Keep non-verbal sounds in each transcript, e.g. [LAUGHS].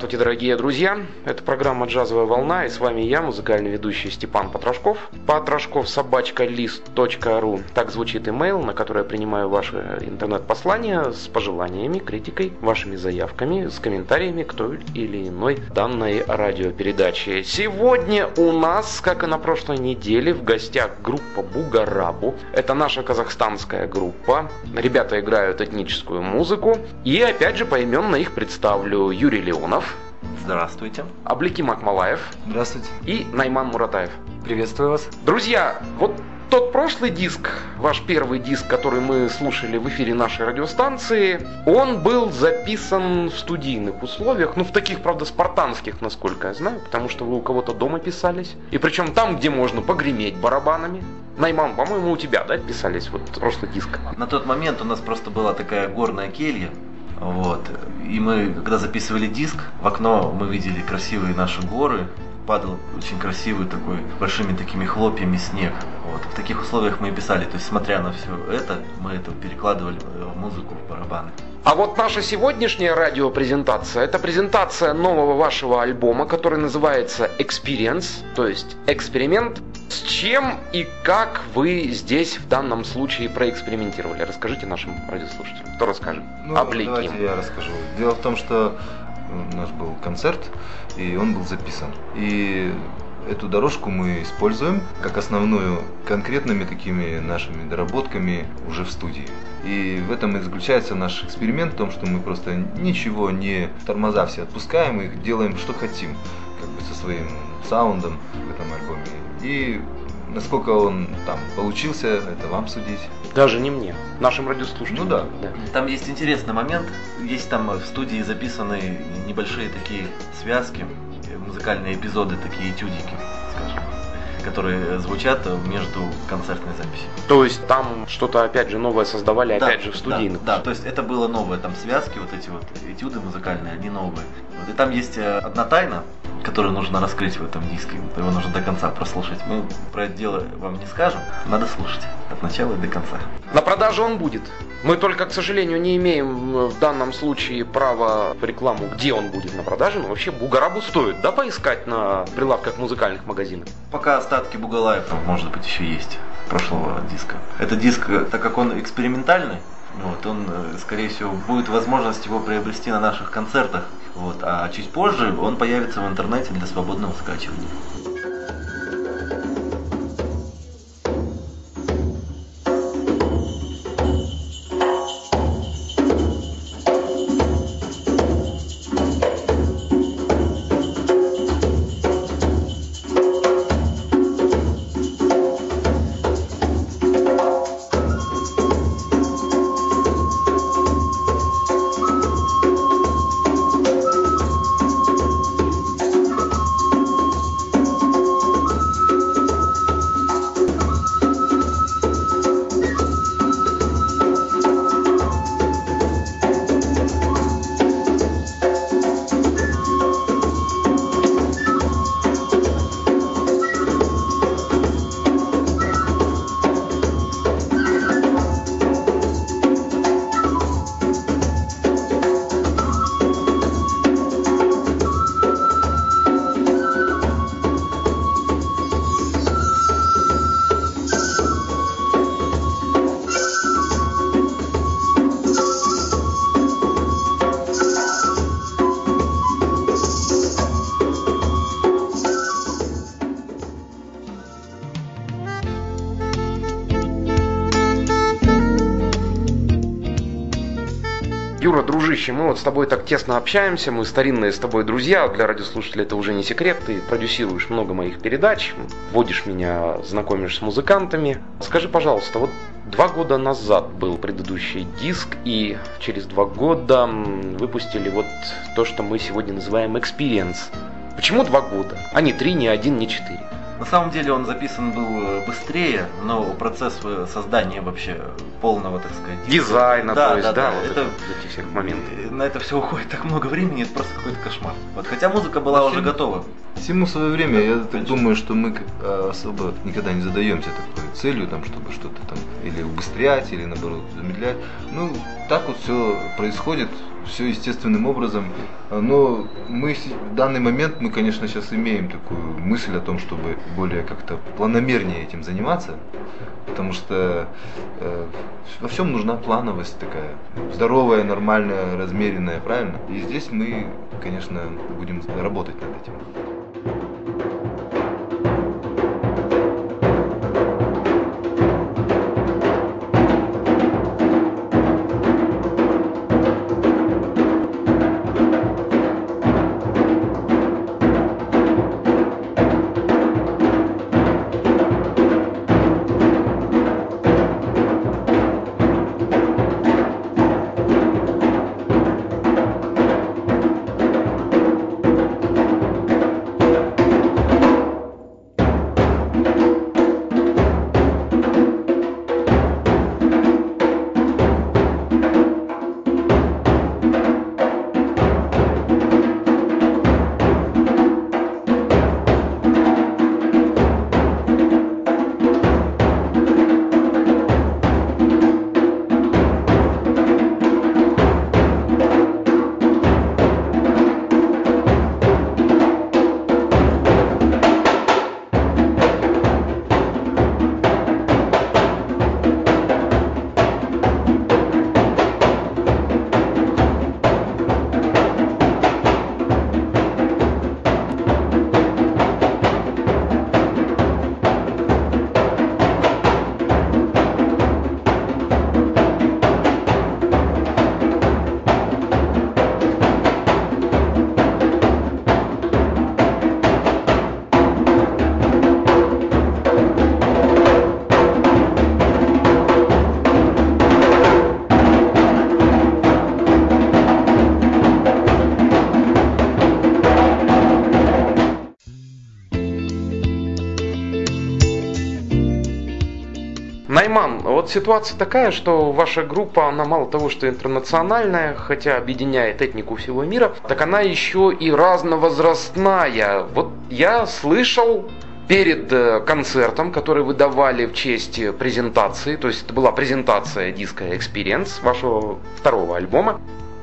Здравствуйте, дорогие друзья! Это программа «Джазовая волна» и с вами я, музыкальный ведущий Степан Потрошков. Потрошков собачка лист.ру Так звучит имейл, на который я принимаю ваши интернет-послания с пожеланиями, критикой, вашими заявками, с комментариями к той или иной данной радиопередаче. Сегодня у нас, как и на прошлой неделе, в гостях группа Бугарабу. Это наша казахстанская группа. Ребята играют этническую музыку. И опять же поименно их представлю. Юрий Леон Леонов. Здравствуйте. Абликим Акмалаев. Здравствуйте. И Найман Муратаев. Приветствую вас. Друзья, вот тот прошлый диск, ваш первый диск, который мы слушали в эфире нашей радиостанции, он был записан в студийных условиях, ну в таких, правда, спартанских, насколько я знаю, потому что вы у кого-то дома писались. И причем там, где можно погреметь барабанами. Найман, по-моему, у тебя, да, писались вот прошлый диск? На тот момент у нас просто была такая горная келья, вот. И мы, когда записывали диск, в окно мы видели красивые наши горы, падал очень красивый такой, большими такими хлопьями снег. Вот. В таких условиях мы и писали. То есть, смотря на все это, мы это перекладывали в музыку, в барабаны. А вот наша сегодняшняя радиопрезентация – это презентация нового вашего альбома, который называется Experience, то есть эксперимент. С чем и как вы здесь в данном случае проэкспериментировали? Расскажите нашим радиослушателям. Кто расскажет? Ну, Облики. давайте я расскажу. Дело в том, что у нас был концерт, и он был записан. И эту дорожку мы используем как основную конкретными такими нашими доработками уже в студии. И в этом и заключается наш эксперимент, в том, что мы просто ничего не тормоза все отпускаем, и делаем, что хотим, как бы со своим саундом в этом альбоме. И насколько он там получился, это вам судить. Даже не мне, нашим радиослушателям. Ну да. да. Там есть интересный момент, есть там в студии записаны небольшие такие связки, музыкальные эпизоды, такие этюдики, скажем которые звучат между концертной записью. То есть там что-то опять же новое создавали, да, опять же в студийных. Да, да, то есть это было новое, там связки, вот эти вот этюды музыкальные, они новые. Вот, и там есть э, одна тайна, которую нужно раскрыть в этом диске. Его нужно до конца прослушать. Мы про это дело вам не скажем, надо слушать от начала и до конца. На продажу он будет. Мы только, к сожалению, не имеем э, в данном случае права рекламу, где он будет на продаже, но вообще Бугарабу стоит, да, поискать на прилавках музыкальных магазинов? Пока остатки Бугалаев, может быть, еще есть прошлого диска. Это диск, э, так как он экспериментальный, вот, он, э, скорее всего, будет возможность его приобрести на наших концертах. Вот, а чуть позже он появится в интернете для свободного скачивания. Дружище, мы вот с тобой так тесно общаемся, мы старинные с тобой друзья, для радиослушателей это уже не секрет, ты продюсируешь много моих передач, водишь меня, знакомишь с музыкантами. Скажи, пожалуйста, вот два года назад был предыдущий диск, и через два года выпустили вот то, что мы сегодня называем Experience. Почему два года, а не три, не один, не четыре? На самом деле он записан был э, быстрее, но процесс э, создания вообще полного, так сказать, дизайна, да, то есть, да, да, да, вот это, этих всех моментов. На это все уходит так много времени, это просто какой-то кошмар. Вот, хотя музыка была Вообще, уже готова. Всему свое время, да, я так думаю, что мы особо никогда не задаемся такой целью, там, чтобы что-то там или убыстрять, или наоборот замедлять. Ну, так вот все происходит, все естественным образом. Но мы в данный момент, мы, конечно, сейчас имеем такую мысль о том, чтобы более как-то планомернее этим заниматься, потому что э, во всем нужна плановость такая, здоровая, нормальная, размеренная, правильно? И здесь мы, конечно, будем работать над этим. Ситуация такая, что ваша группа, она мало того, что интернациональная, хотя объединяет этнику всего мира, так она еще и разновозрастная. Вот я слышал перед э, концертом, который вы давали в честь презентации, то есть это была презентация диска Experience вашего второго альбома,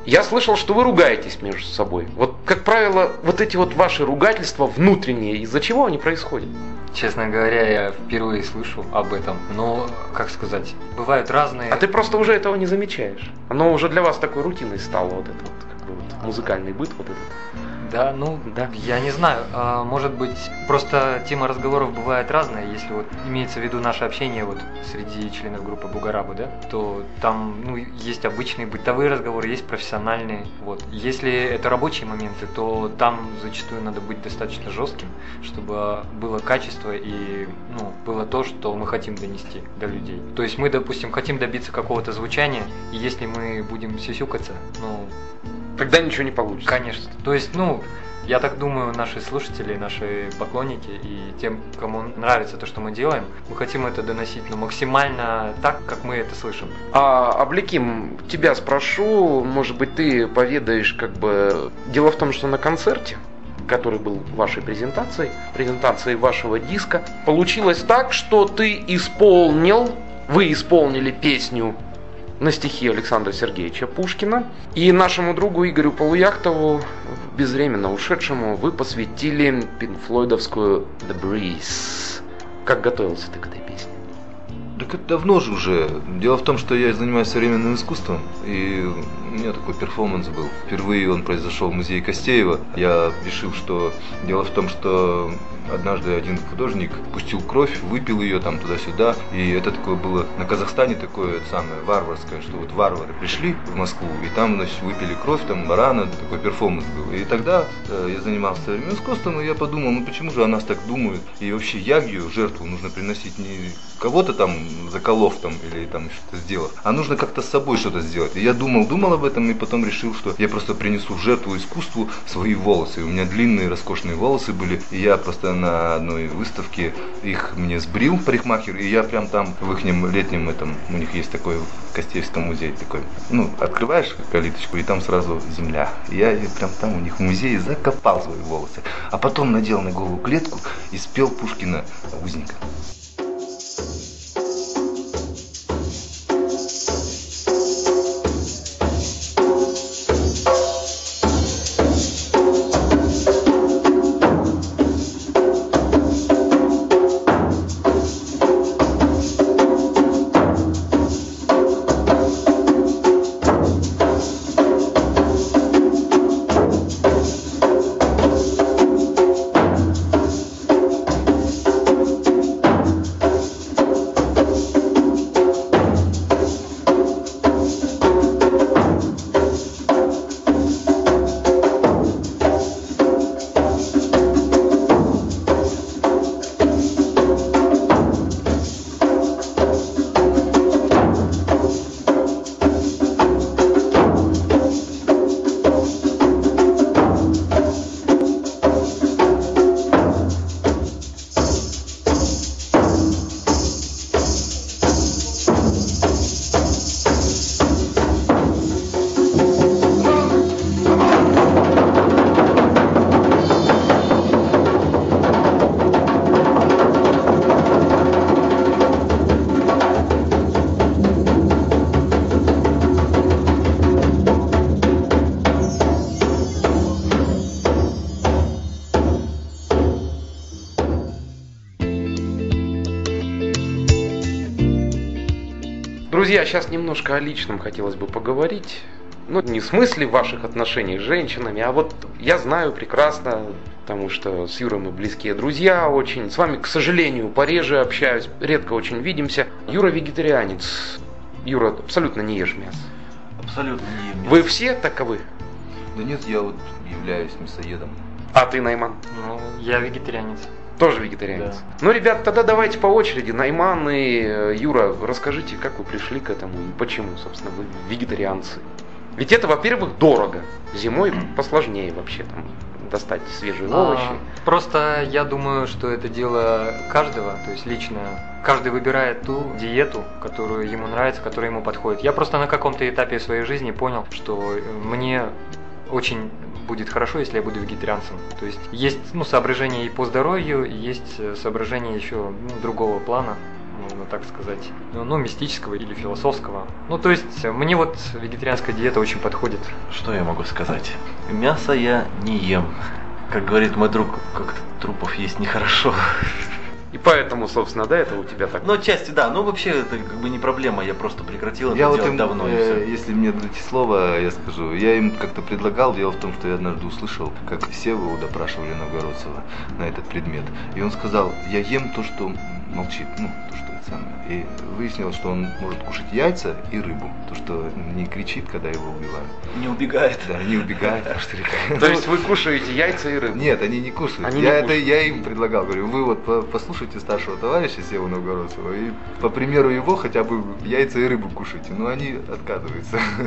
я слышал, что вы ругаетесь между собой. Вот, как правило, вот эти вот ваши ругательства внутренние, из-за чего они происходят? Честно говоря, я впервые слышу об этом. Но, как сказать, бывают разные... А ты просто уже этого не замечаешь. Оно уже для вас такой рутиной стало, вот это вот, как бы вот музыкальный быт вот этот. Да, ну, да. я не знаю. А, может быть, просто тема разговоров бывает разная. Если вот имеется в виду наше общение вот среди членов группы Бугарабы, да, то там ну, есть обычные бытовые разговоры, есть профессиональные. Вот. Если это рабочие моменты, то там зачастую надо быть достаточно жестким, чтобы было качество и ну, было то, что мы хотим донести до людей. То есть мы, допустим, хотим добиться какого-то звучания, и если мы будем сюсюкаться, ну, Тогда ничего не получится. Конечно. То есть, ну, я так думаю, наши слушатели, наши поклонники и тем, кому нравится то, что мы делаем, мы хотим это доносить ну, максимально так, как мы это слышим. А, Обликим, тебя спрошу, может быть, ты поведаешь, как бы... Дело в том, что на концерте который был вашей презентацией, презентацией вашего диска, получилось так, что ты исполнил, вы исполнили песню на стихи Александра Сергеевича Пушкина. И нашему другу Игорю Полуяхтову, безвременно ушедшему, вы посвятили пинфлойдовскую The Breeze. Как готовился ты к этой песне? Так это давно же уже. Дело в том, что я занимаюсь современным искусством, и у меня такой перформанс был. Впервые он произошел в музее Кастеева. Я решил, что дело в том, что однажды один художник пустил кровь, выпил ее там туда-сюда, и это такое было на Казахстане такое самое варварское, что вот варвары пришли в Москву, и там, значит, выпили кровь, там барана, такой перформанс был. И тогда э, я занимался современным искусством, и я подумал, ну почему же о нас так думают, и вообще ягью, жертву нужно приносить не кого-то там заколов там или там что-то сделав, а нужно как-то с собой что-то сделать. И я думал, думал об этом, и потом решил, что я просто принесу в жертву искусству свои волосы. У меня длинные роскошные волосы были, и я просто на одной выставке их мне сбрил парикмахер, и я прям там в их летнем этом, у них есть такой в Костевском музее такой, ну, открываешь калиточку, и там сразу земля. Я прям там у них в музее закопал свои волосы. А потом надел на голову клетку и спел Пушкина узника. Друзья, сейчас немножко о личном хотелось бы поговорить. Ну, не в смысле ваших отношений с женщинами, а вот я знаю прекрасно, потому что с Юрой мы близкие друзья очень. С вами, к сожалению, пореже общаюсь, редко очень видимся. Юра вегетарианец. Юра абсолютно не ешь мясо. Абсолютно не ем мясо. Вы все таковы? Да нет, я вот являюсь мясоедом. А ты, Найман? Ну, я вегетарианец. Тоже вегетарианец. Да. Ну, ребят, тогда давайте по очереди. Найман и э, Юра, расскажите, как вы пришли к этому и почему, собственно, вы вегетарианцы. Ведь это, во-первых, дорого. Зимой посложнее вообще там достать свежие овощи. А, просто я думаю, что это дело каждого, то есть лично каждый выбирает ту диету, которую ему нравится, которая ему подходит. Я просто на каком-то этапе своей жизни понял, что э, мне очень будет хорошо, если я буду вегетарианцем. То есть есть ну, соображения и по здоровью, есть э, соображения еще ну, другого плана можно так сказать, ну, ну, мистического или философского. Ну, то есть, э, мне вот вегетарианская диета очень подходит. Что я могу сказать? Мясо я не ем. Как говорит мой друг, как трупов есть нехорошо. И поэтому, собственно, да, это у тебя так. Ну, отчасти да, но вообще это как бы не проблема, я просто прекратил это Я вот делать им, давно и э, все. если мне дадите слово, я скажу. Я им как-то предлагал, дело в том, что я однажды услышал, как Севу допрашивали Новгородцева на этот предмет. И он сказал, я ем то, что молчит, ну, то, что это самое. И выяснилось, что он может кушать яйца и рыбу, то, что не кричит, когда его убивают. Не убегает. Да, не убегает, [LAUGHS] что река. [LAUGHS] То есть вы кушаете яйца и рыбу? Нет, они не кушают. Я, это, я им предлагал, говорю, вы вот по- послушайте старшего товарища Севу Новгородцева и по примеру его хотя бы яйца и рыбу кушайте. Но они отказываются. [LAUGHS]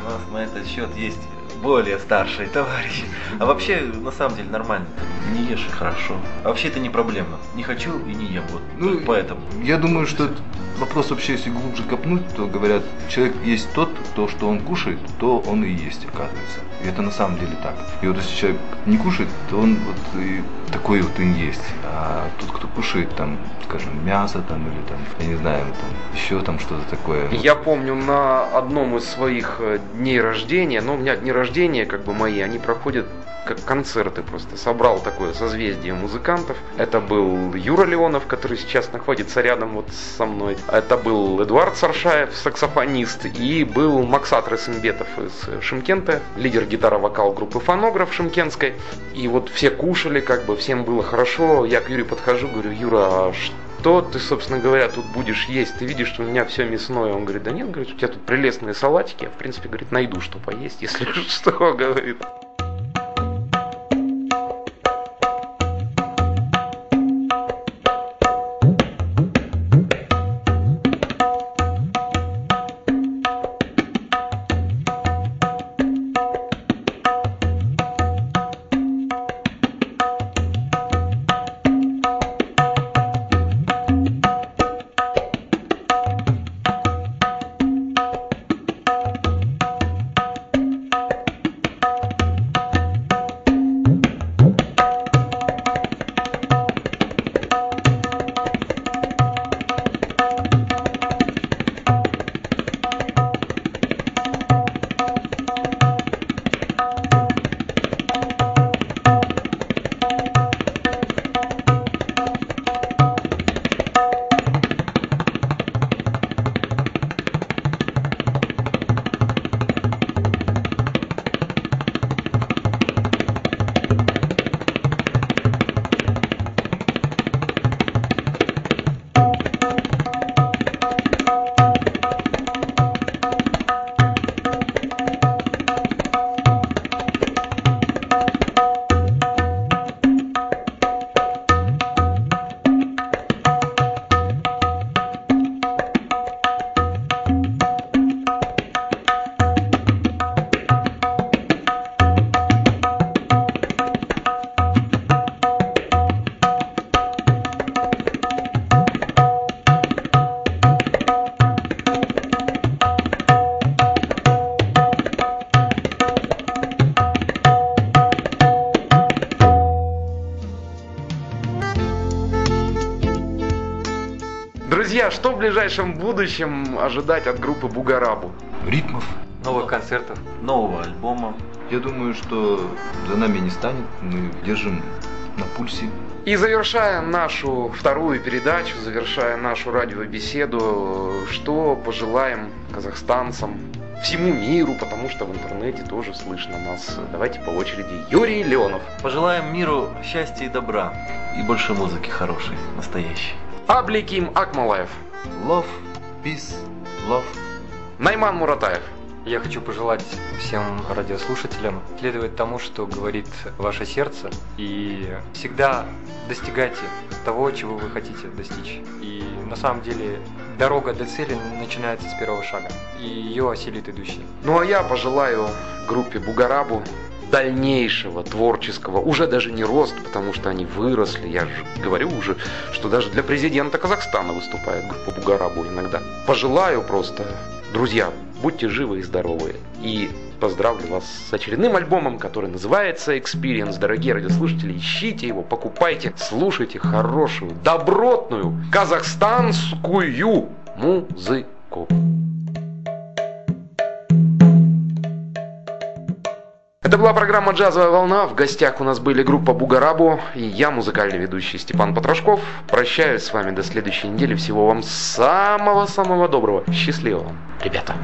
У нас на этот счет есть более старшие товарищи. А вообще, на самом деле, нормально. Не ешь и хорошо. А вообще это не проблема. Не хочу и не ем. Вот. Ну, Только поэтому. Я думаю, что этот вопрос вообще, если глубже копнуть, то говорят, человек есть тот, то, что он кушает, то он и есть, оказывается. И это на самом деле так. И вот если человек не кушает, то он вот и такой вот и есть. А тот, кто кушает, там, скажем, мясо там или там, я не знаю, там, еще там что-то такое. Я помню на одном из своих э, дней рождения, но у меня дни рождения, как бы мои, они проходят как концерты просто. Собрал такое созвездие музыкантов. Это был Юра Леонов, который сейчас находится рядом вот со мной. Это был Эдуард Саршаев, саксофонист. И был Максат Ресенбетов из Шимкента, лидер гитара-вокал группы Фонограф Шимкенской. И вот все кушали, как бы всем было хорошо. Я к Юре подхожу, говорю, Юра, а что ты, собственно говоря, тут будешь есть? Ты видишь, что у меня все мясное. Он говорит, да нет, говорит, у тебя тут прелестные салатики. Я, в принципе, говорит, найду, что поесть, если [LAUGHS] что, говорит. Друзья, что в ближайшем будущем ожидать от группы Бугарабу? Ритмов. Новых концертов. Нового альбома. Я думаю, что за нами не станет. Мы держим на пульсе. И завершая нашу вторую передачу, завершая нашу радиобеседу, что пожелаем казахстанцам, всему миру, потому что в интернете тоже слышно нас. Давайте по очереди. Юрий Леонов. Пожелаем миру счастья и добра. И больше музыки хорошей, настоящей. Абликим Акмалаев. Love, peace, love. Найман Муратаев. Я хочу пожелать всем радиослушателям следовать тому, что говорит ваше сердце, и всегда достигайте того, чего вы хотите достичь. И на самом деле дорога до цели начинается с первого шага, и ее осилит идущий. Ну а я пожелаю группе Бугарабу дальнейшего творческого, уже даже не рост, потому что они выросли, я же говорю уже, что даже для президента Казахстана выступает группа Бугарабу иногда. Пожелаю просто, друзья, будьте живы и здоровы, и поздравлю вас с очередным альбомом, который называется Experience. Дорогие радиослушатели, ищите его, покупайте, слушайте хорошую, добротную казахстанскую музыку. Это была программа «Джазовая волна». В гостях у нас были группа «Бугарабу» и я, музыкальный ведущий Степан Потрошков. Прощаюсь с вами до следующей недели. Всего вам самого-самого доброго. Счастливо вам, ребята.